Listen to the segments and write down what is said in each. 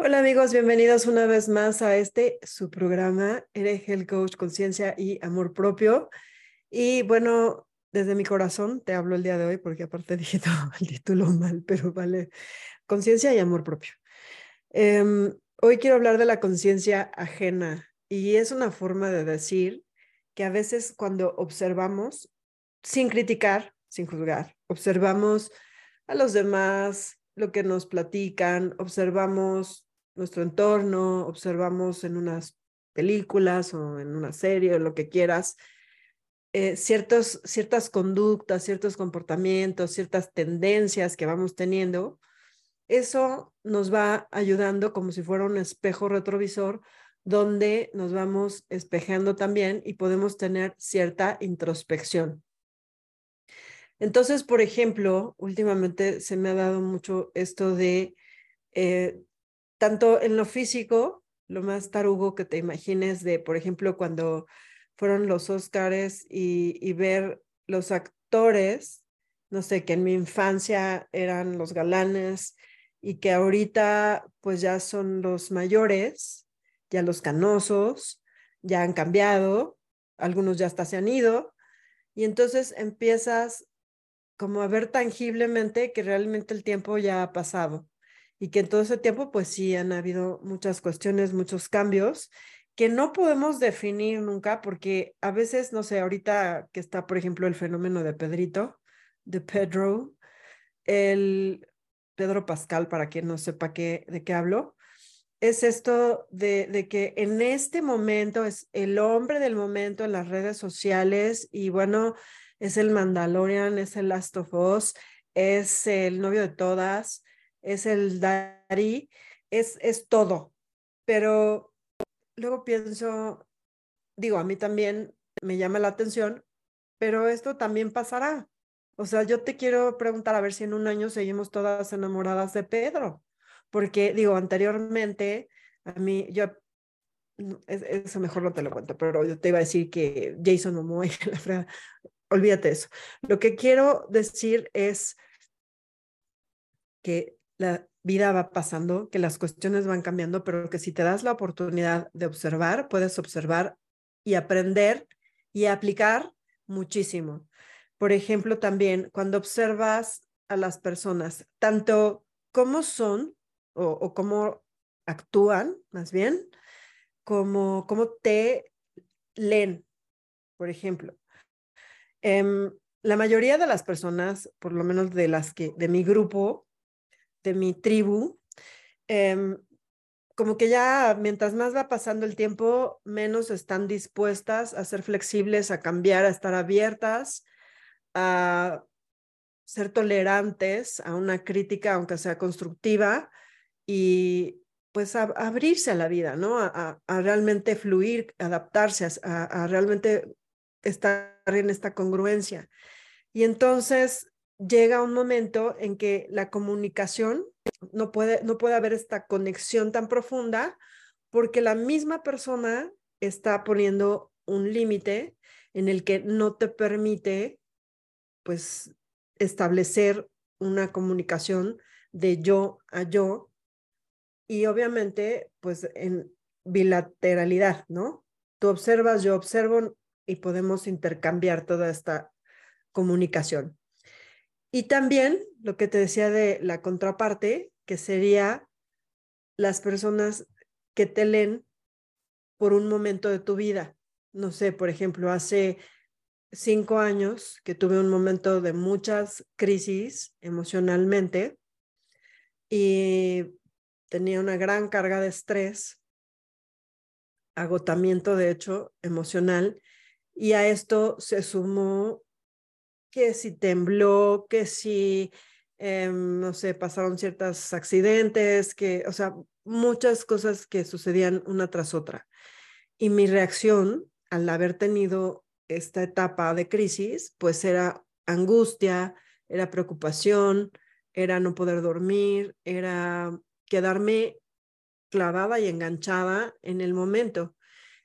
Hola amigos, bienvenidos una vez más a este su programa Eres el Coach Conciencia y Amor Propio. Y bueno, desde mi corazón te hablo el día de hoy porque aparte dije todo el título mal, pero vale, conciencia y amor propio. Em, hoy quiero hablar de la conciencia ajena y es una forma de decir que a veces cuando observamos, sin criticar, sin juzgar, observamos a los demás, lo que nos platican, observamos nuestro entorno, observamos en unas películas o en una serie o lo que quieras, eh, ciertos, ciertas conductas, ciertos comportamientos, ciertas tendencias que vamos teniendo, eso nos va ayudando como si fuera un espejo retrovisor donde nos vamos espejando también y podemos tener cierta introspección. Entonces, por ejemplo, últimamente se me ha dado mucho esto de eh, tanto en lo físico, lo más tarugo que te imagines de, por ejemplo, cuando fueron los Óscares y, ver los actores, no sé, que en mi infancia eran los galanes y que ahorita pues ya son los mayores, ya los canosos, ya han cambiado, algunos ya hasta se han ido, y entonces empiezas como a ver tangiblemente que realmente el tiempo ya ha pasado y que en todo ese tiempo, pues sí, han habido muchas cuestiones, muchos cambios que no podemos definir nunca porque a veces, no sé, ahorita que está, por ejemplo, el fenómeno de Pedrito, de Pedro, el Pedro Pascal, para quien no sepa qué, de qué hablo, es esto de, de, que en este momento es el hombre del momento en las redes sociales y bueno, es el Mandalorian, es el Last of Us, es el novio de todas, es el Dari, es, es todo. Pero luego pienso, digo, a mí también me llama la atención, pero esto también pasará. O sea, yo te quiero preguntar a ver si en un año seguimos todas enamoradas de Pedro, porque digo, anteriormente a mí, yo, eso mejor no te lo cuento, pero yo te iba a decir que Jason Momoa y la frega, olvídate eso. Lo que quiero decir es que la vida va pasando, que las cuestiones van cambiando, pero que si te das la oportunidad de observar, puedes observar y aprender y aplicar muchísimo. Por ejemplo, también cuando observas a las personas, tanto cómo son o, cómo actúan, más bien, como cómo te leen, por ejemplo. Em, la mayoría de las personas, por lo menos de las que, de mi grupo, de mi tribu, em, como que ya mientras más va pasando el tiempo, menos están dispuestas a ser flexibles, a cambiar, a estar abiertas, a ser tolerantes a una crítica, aunque sea constructiva, y pues a, abrirse a la vida, ¿no? A, realmente fluir, adaptarse, a, realmente estar en esta congruencia. Y entonces llega un momento en que la comunicación no puede, no puede haber esta conexión tan profunda porque la misma persona está poniendo un límite en el que no te permite pues establecer una comunicación de yo a yo y obviamente pues en bilateralidad, ¿no? Tú observas, yo observo y podemos intercambiar toda esta comunicación. Y también lo que te decía de la contraparte, que sería las personas que te leen por un momento de tu vida. No sé, por ejemplo, hace cinco años que tuve un momento de muchas crisis emocionalmente y tenía una gran carga de estrés, agotamiento, de hecho, emocional, y a esto se sumó que si tembló, que si, em, no sé, pasaron ciertos accidentes, que, o sea, muchas cosas que sucedían una tras otra. Y mi reacción al haber tenido esta etapa de crisis, pues era angustia, era preocupación, era no poder dormir, era quedarme clavada y enganchada en el momento.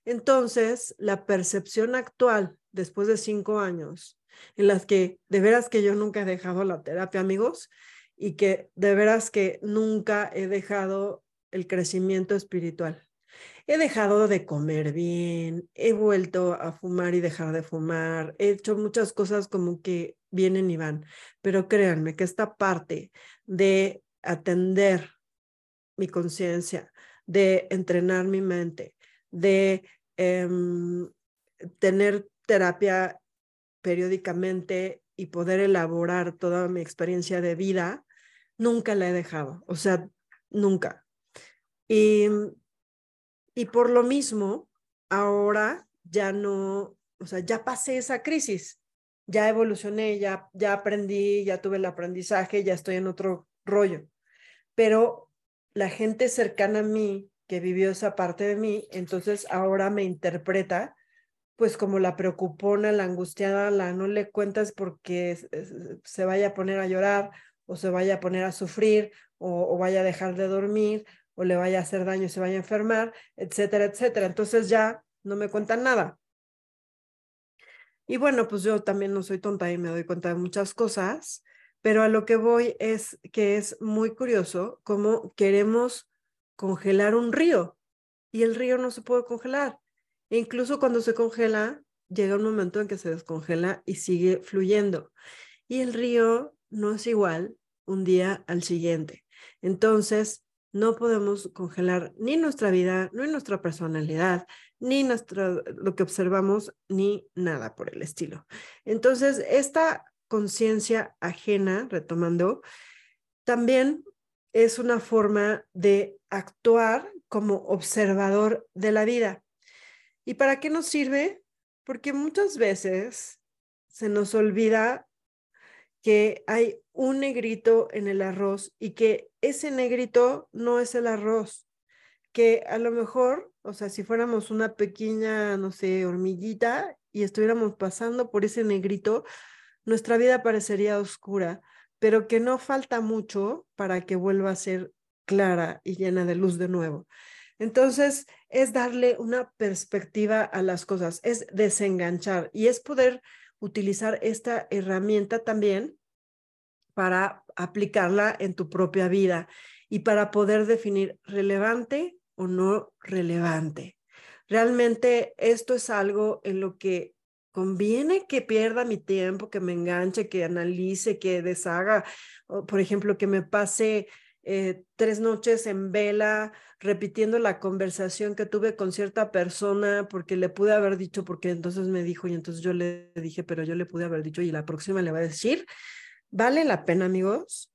Entonces, la percepción actual, después de cinco años, en las que de veras que yo nunca he dejado la terapia, amigos, y que de veras que nunca he dejado el crecimiento espiritual. He dejado de comer bien, he vuelto a fumar y dejar de fumar, he hecho muchas cosas como que vienen y van, pero créanme que esta parte de atender mi conciencia, de entrenar mi mente, de em, tener terapia periódicamente y poder elaborar toda mi experiencia de vida, nunca la he dejado, o sea, nunca. Y, y por lo mismo, ahora ya no, o sea, ya pasé esa crisis, ya evolucioné, ya, ya aprendí, ya tuve el aprendizaje, ya estoy en otro rollo. Pero la gente cercana a mí que vivió esa parte de mí, entonces ahora me interpreta pues como la preocupona, la angustiada, la no le cuentas porque se vaya a poner a llorar o se vaya a poner a sufrir o, vaya a dejar de dormir o le vaya a hacer daño se vaya a enfermar, etcétera, etcétera. Entonces ya no me cuentan nada. Y bueno, pues yo también no soy tonta y me doy cuenta de muchas cosas, pero a lo que voy es que es muy curioso cómo queremos congelar un río y el río no se puede congelar. Incluso cuando se congela, llega un momento en que se descongela y sigue fluyendo. Y el río no es igual un día al siguiente. Entonces, no podemos congelar ni nuestra vida, ni nuestra personalidad, ni lo que observamos, ni nada por el estilo. Entonces, esta conciencia ajena, retomando, también es una forma de actuar como observador de la vida. ¿Y para qué nos sirve? Porque muchas veces se nos olvida que hay un negrito en el arroz y que ese negrito no es el arroz, que a lo mejor, o sea, si fuéramos una pequeña, no sé, hormiguita y estuviéramos pasando por ese negrito, nuestra vida parecería oscura, pero que no falta mucho para que vuelva a ser clara y llena de luz de nuevo. Entonces, es darle una perspectiva a las cosas, es desenganchar y es poder utilizar esta herramienta también para aplicarla en tu propia vida y para poder definir relevante o no relevante. Realmente esto es algo en lo que conviene que pierda mi tiempo, que me enganche, que analice, que deshaga, por ejemplo, que me pase eh, tres noches en vela repitiendo la conversación que tuve con cierta persona porque le pude haber dicho, porque entonces me dijo y entonces yo le dije, pero yo le pude haber dicho y la próxima le va a decir, vale la pena amigos,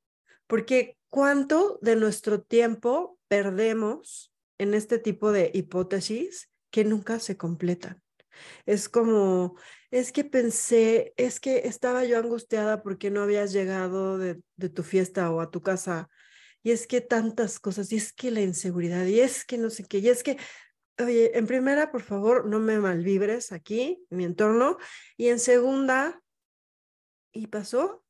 porque cuánto de nuestro tiempo perdemos en este tipo de hipótesis que nunca se completan. Es como, es que pensé, es que estaba yo angustiada porque no habías llegado de, de tu fiesta o a tu casa y es que tantas cosas, y es que la inseguridad, y es que no sé qué, y es que, oye, en primera, por favor, no me malvibres aquí, en mi entorno, y en segunda, ¿y pasó?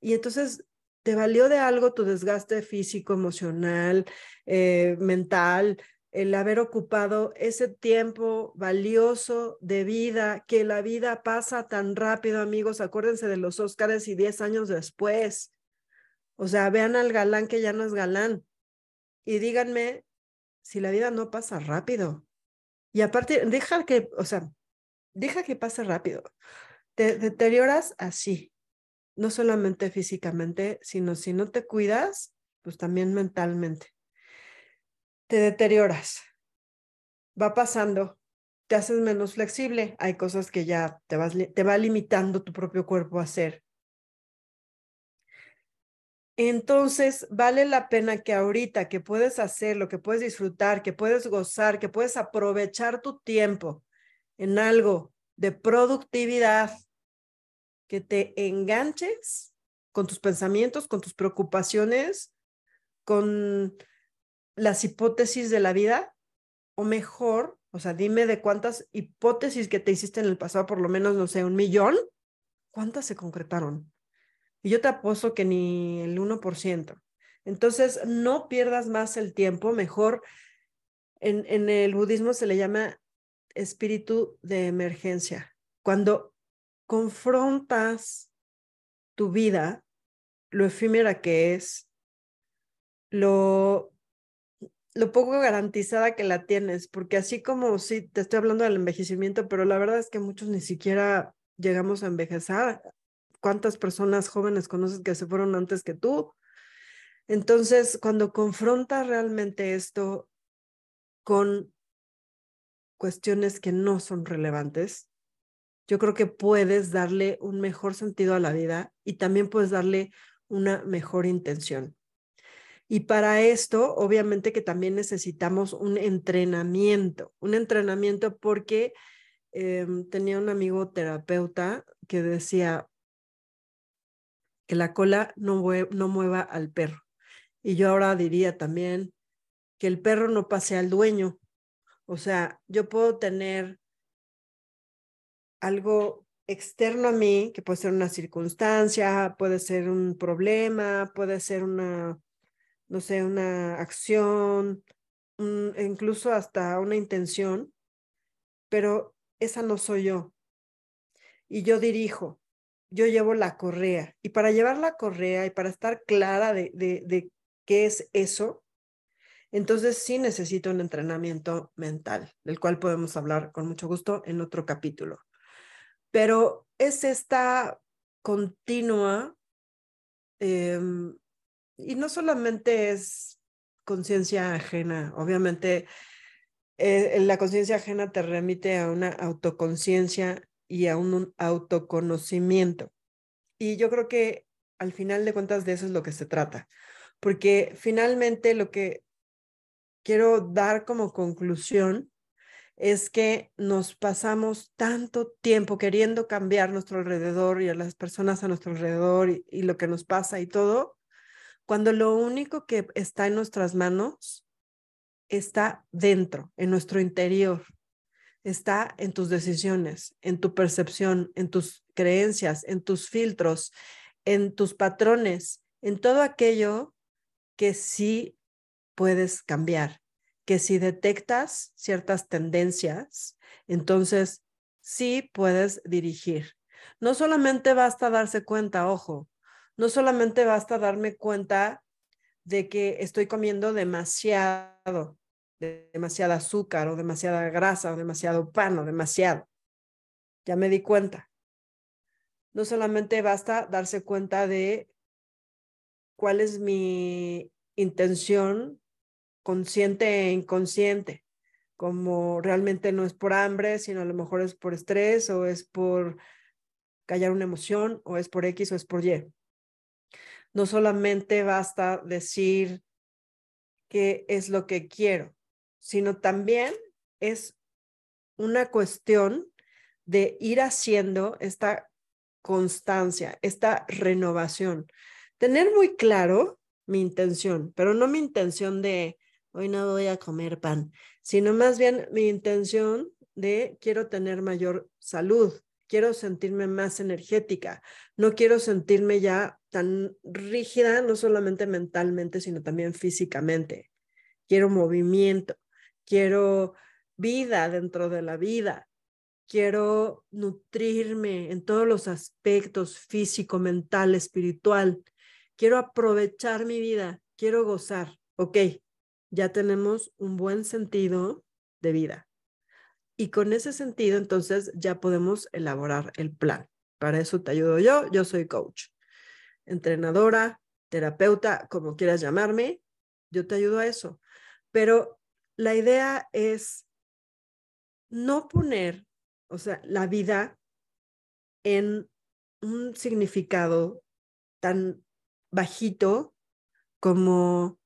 Y entonces te valió de algo tu desgaste físico, emocional, eh, mental, el haber ocupado ese tiempo valioso de vida, que la vida pasa tan rápido, amigos, acuérdense de los Óscares y 10 años después. O sea, vean al galán que ya no es galán y díganme si la vida no pasa rápido. Y aparte, deja que, o sea, deja que pase rápido. Te deterioras así, no solamente físicamente, sino si no te cuidas, pues también mentalmente. Te deterioras. Va pasando, te haces menos flexible. Hay cosas que ya te, vas, te va limitando tu propio cuerpo a hacer entonces, vale la pena que ahorita que puedes hacer, lo que puedes disfrutar, que puedes gozar, que puedes aprovechar tu tiempo en algo de productividad, que te enganches con tus pensamientos, con tus preocupaciones, con las hipótesis de la vida, o mejor, o sea, dime de cuántas hipótesis que te hiciste en el pasado, por lo menos, no sé, un millón, ¿cuántas se concretaron? Y yo te apuesto que ni el 1%. Entonces, no pierdas más el tiempo, mejor en, en el budismo se le llama espíritu de emergencia. Cuando confrontas tu vida, lo efímera que es, lo lo poco garantizada que la tienes, porque así como sí, te estoy hablando del envejecimiento, pero la verdad es que muchos ni siquiera llegamos a envejecer. ¿Cuántas personas jóvenes conoces que se fueron antes que tú? Entonces, cuando confrontas realmente esto con cuestiones que no son relevantes, yo creo que puedes darle un mejor sentido a la vida y también puedes darle una mejor intención. Y para esto, obviamente que también necesitamos un entrenamiento, un entrenamiento porque em, tenía un amigo terapeuta que decía que la cola no, mueva al perro. Y yo ahora diría también que el perro no pase al dueño. O sea, yo puedo tener algo externo a mí, que puede ser una circunstancia, puede ser un problema, puede ser una, no sé, una acción, incluso hasta una intención, pero esa no soy yo. Y yo dirijo, yo llevo la correa. Y para llevar la correa y para estar clara de, de, qué es eso, entonces sí necesito un entrenamiento mental, del cual podemos hablar con mucho gusto en otro capítulo. Pero es esta continua em, y no solamente es conciencia ajena, obviamente eh, la conciencia ajena te remite a una autoconciencia y a un, autoconocimiento. Y yo creo que al final de cuentas de eso es lo que se trata, porque finalmente lo que quiero dar como conclusión es que nos pasamos tanto tiempo queriendo cambiar nuestro alrededor y a las personas a nuestro alrededor y lo que nos pasa y todo, cuando lo único que está en nuestras manos está dentro, en nuestro interior, está en tus decisiones, en tu percepción, en tus creencias, en tus filtros, en tus patrones, en todo aquello que sí puedes cambiar, que si detectas ciertas tendencias, entonces sí puedes dirigir. No solamente basta darse cuenta, ojo, no solamente basta darme cuenta de que estoy comiendo demasiado, demasiada azúcar o demasiada grasa o demasiado pan o demasiado. Ya me di cuenta. No solamente basta darse cuenta de cuál es mi intención consciente e inconsciente, como realmente no es por hambre, sino a lo mejor es por estrés o es por callar una emoción o es por X o es por Y no solamente basta decir qué es lo que quiero, sino también es una cuestión de ir haciendo esta constancia, esta renovación. Tener muy claro mi intención, pero no mi intención de hoy no voy a comer pan, sino más bien mi intención de quiero tener mayor salud, quiero sentirme más energética, no quiero sentirme ya tan rígida, no solamente mentalmente, sino también físicamente. Quiero movimiento, quiero vida dentro de la vida, quiero nutrirme en todos los aspectos físico, mental, espiritual. Quiero aprovechar mi vida, quiero gozar. Ok, ya tenemos un buen sentido de vida. Y con ese sentido, entonces ya podemos elaborar el plan. Para eso te ayudo yo. Yo soy coach, entrenadora, terapeuta, como quieras llamarme. Yo te ayudo a eso. Pero la idea es no poner, o sea, la vida en un significado tan bajito como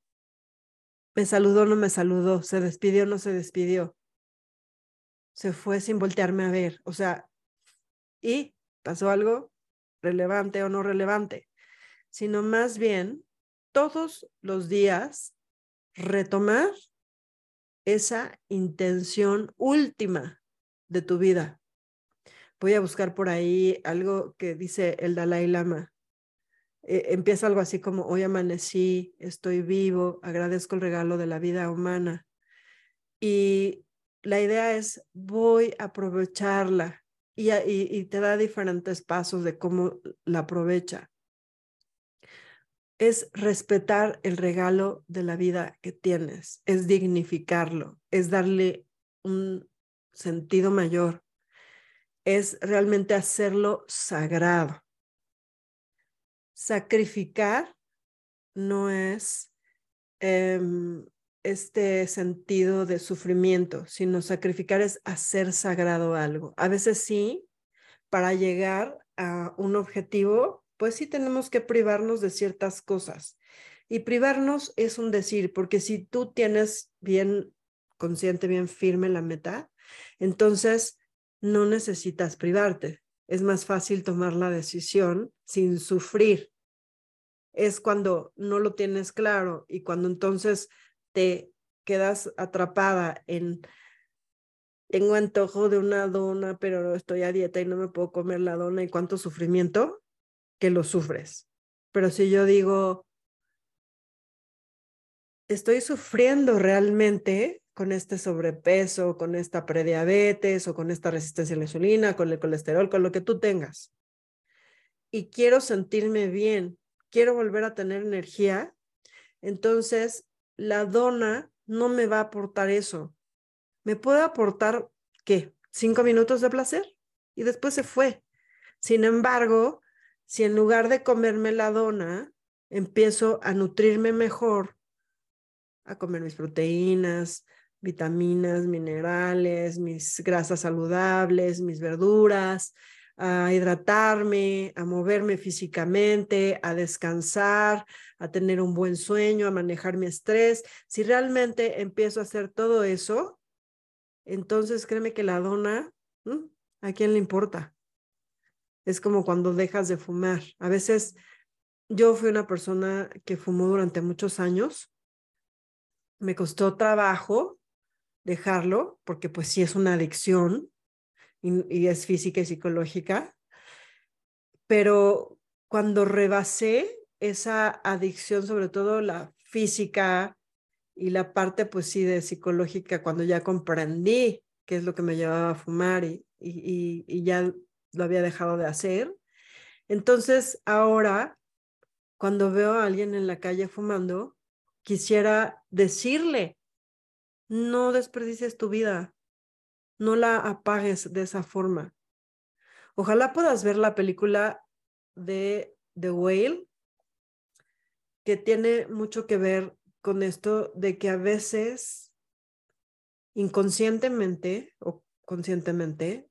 me saludó, no me saludó, se despidió, no se despidió se fue sin voltearme a ver. O sea, ¿y pasó algo relevante o no relevante? Sino más bien todos los días retomar esa intención última de tu vida. Voy a buscar por ahí algo que dice el Dalai Lama. Eh, empieza algo así como, hoy amanecí, estoy vivo, agradezco el regalo de la vida humana. Y la idea es voy a aprovecharla y, y, te da diferentes pasos de cómo la aprovecha. Es respetar el regalo de la vida que tienes, es dignificarlo, es darle un sentido mayor, es realmente hacerlo sagrado. Sacrificar no es em, este sentido de sufrimiento, sino sacrificar es hacer sagrado algo. A veces sí, para llegar a un objetivo, pues sí tenemos que privarnos de ciertas cosas. Y privarnos es un decir, porque si tú tienes bien consciente, bien firme la meta, entonces no necesitas privarte. Es más fácil tomar la decisión sin sufrir. Es cuando no lo tienes claro y cuando entonces te quedas atrapada en tengo antojo de una dona, pero estoy a dieta y no me puedo comer la dona y cuánto sufrimiento que lo sufres. Pero si yo digo, estoy sufriendo realmente con este sobrepeso, con esta prediabetes o con esta resistencia a la insulina, con el colesterol, con lo que tú tengas. Y quiero sentirme bien, quiero volver a tener energía. Entonces, la dona no me va a aportar eso. Me puede aportar, ¿qué? Cinco minutos de placer y después se fue. Sin embargo, si en lugar de comerme la dona, empiezo a nutrirme mejor, a comer mis proteínas, vitaminas, minerales, mis grasas saludables, mis verduras, a hidratarme, a moverme físicamente, a descansar, a tener un buen sueño, a manejar mi estrés. Si realmente empiezo a hacer todo eso, entonces créeme que la dona, ¿a quién le importa? Es como cuando dejas de fumar. A veces yo fui una persona que fumó durante muchos años. Me costó trabajo dejarlo porque pues sí es una adicción y, es física y psicológica, pero cuando rebasé esa adicción, sobre todo la física y la parte, pues sí, de psicológica, cuando ya comprendí qué es lo que me llevaba a fumar y, y, y, ya lo había dejado de hacer. Entonces, ahora, cuando veo a alguien en la calle fumando, quisiera decirle, no desperdicies tu vida, no la apagues de esa forma. Ojalá puedas ver la película de The Whale, que tiene mucho que ver con esto de que a veces inconscientemente o conscientemente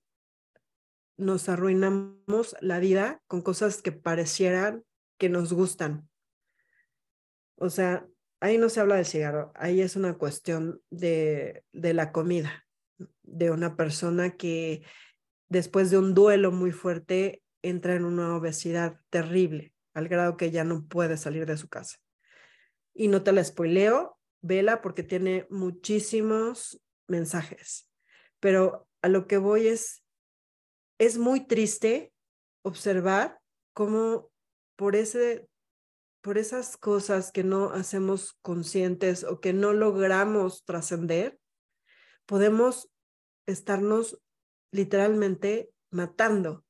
nos arruinamos la vida con cosas que parecieran que nos gustan. O sea, ahí no se habla del cigarro, ahí es una cuestión de, de la comida de una persona que después de un duelo muy fuerte entra en una obesidad terrible, al grado que ya no puede salir de su casa. Y no te la spoileo, vela porque tiene muchísimos mensajes, pero a lo que voy es, es muy triste observar cómo por ese por esas cosas que no hacemos conscientes o que no logramos trascender, podemos estarnos literalmente matando.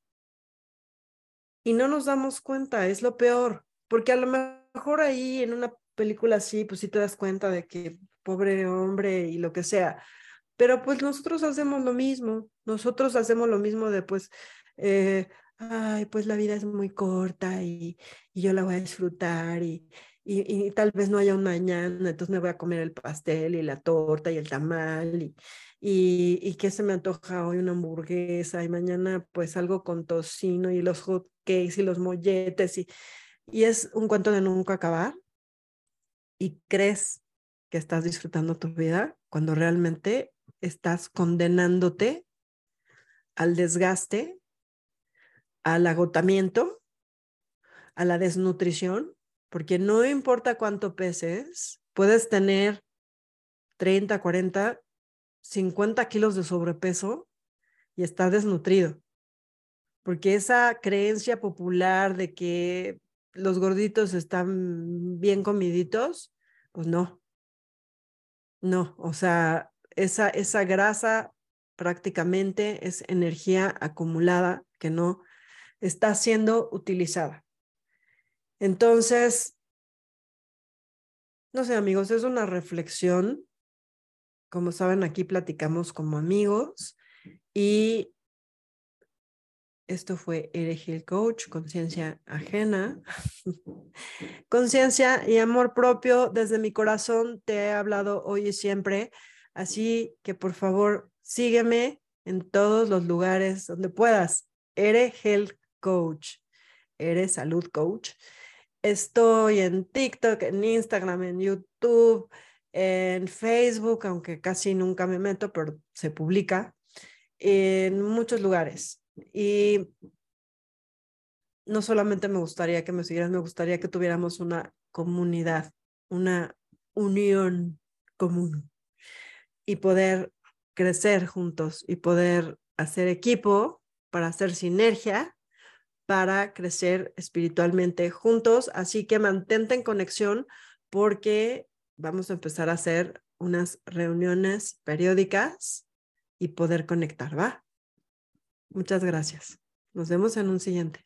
Y no nos damos cuenta, es lo peor, porque a lo mejor ahí en una película así, pues sí te das cuenta de que pobre hombre y lo que sea, pero pues nosotros hacemos lo mismo, nosotros hacemos lo mismo de pues, eh, ay, pues la vida es muy corta y, y yo la voy a disfrutar y, y, tal vez no haya un mañana, entonces me voy a comer el pastel y la torta y el tamal y, y, que se me antoja hoy una hamburguesa y mañana pues algo con tocino y los hot cakes y los molletes y, y es un cuento de nunca acabar y crees que estás disfrutando tu vida cuando realmente estás condenándote al desgaste, al agotamiento, a la desnutrición porque no importa cuánto peses, puedes tener 30, 40, 50 kilos de sobrepeso y estar desnutrido. Porque esa creencia popular de que los gorditos están bien comiditos, pues no. No, o sea, esa, esa grasa prácticamente es energía acumulada que no está siendo utilizada. Entonces, no sé amigos, es una reflexión. Como saben, aquí platicamos como amigos y esto fue Eregil Coach, conciencia ajena, conciencia y amor propio. Desde mi corazón te he hablado hoy y siempre. Así que por favor, sígueme en todos los lugares donde puedas. Eres Health Coach, eres Salud Coach. Estoy en TikTok, en Instagram, en YouTube, en Facebook, aunque casi nunca me meto, pero se publica en muchos lugares. Y no solamente me gustaría que me siguieras, me gustaría que tuviéramos una comunidad, una unión común y poder crecer juntos y poder hacer equipo para hacer sinergia para crecer espiritualmente juntos. Así que mantente en conexión porque vamos a empezar a hacer unas reuniones periódicas y poder conectar, ¿va? Muchas gracias. Nos vemos en un siguiente.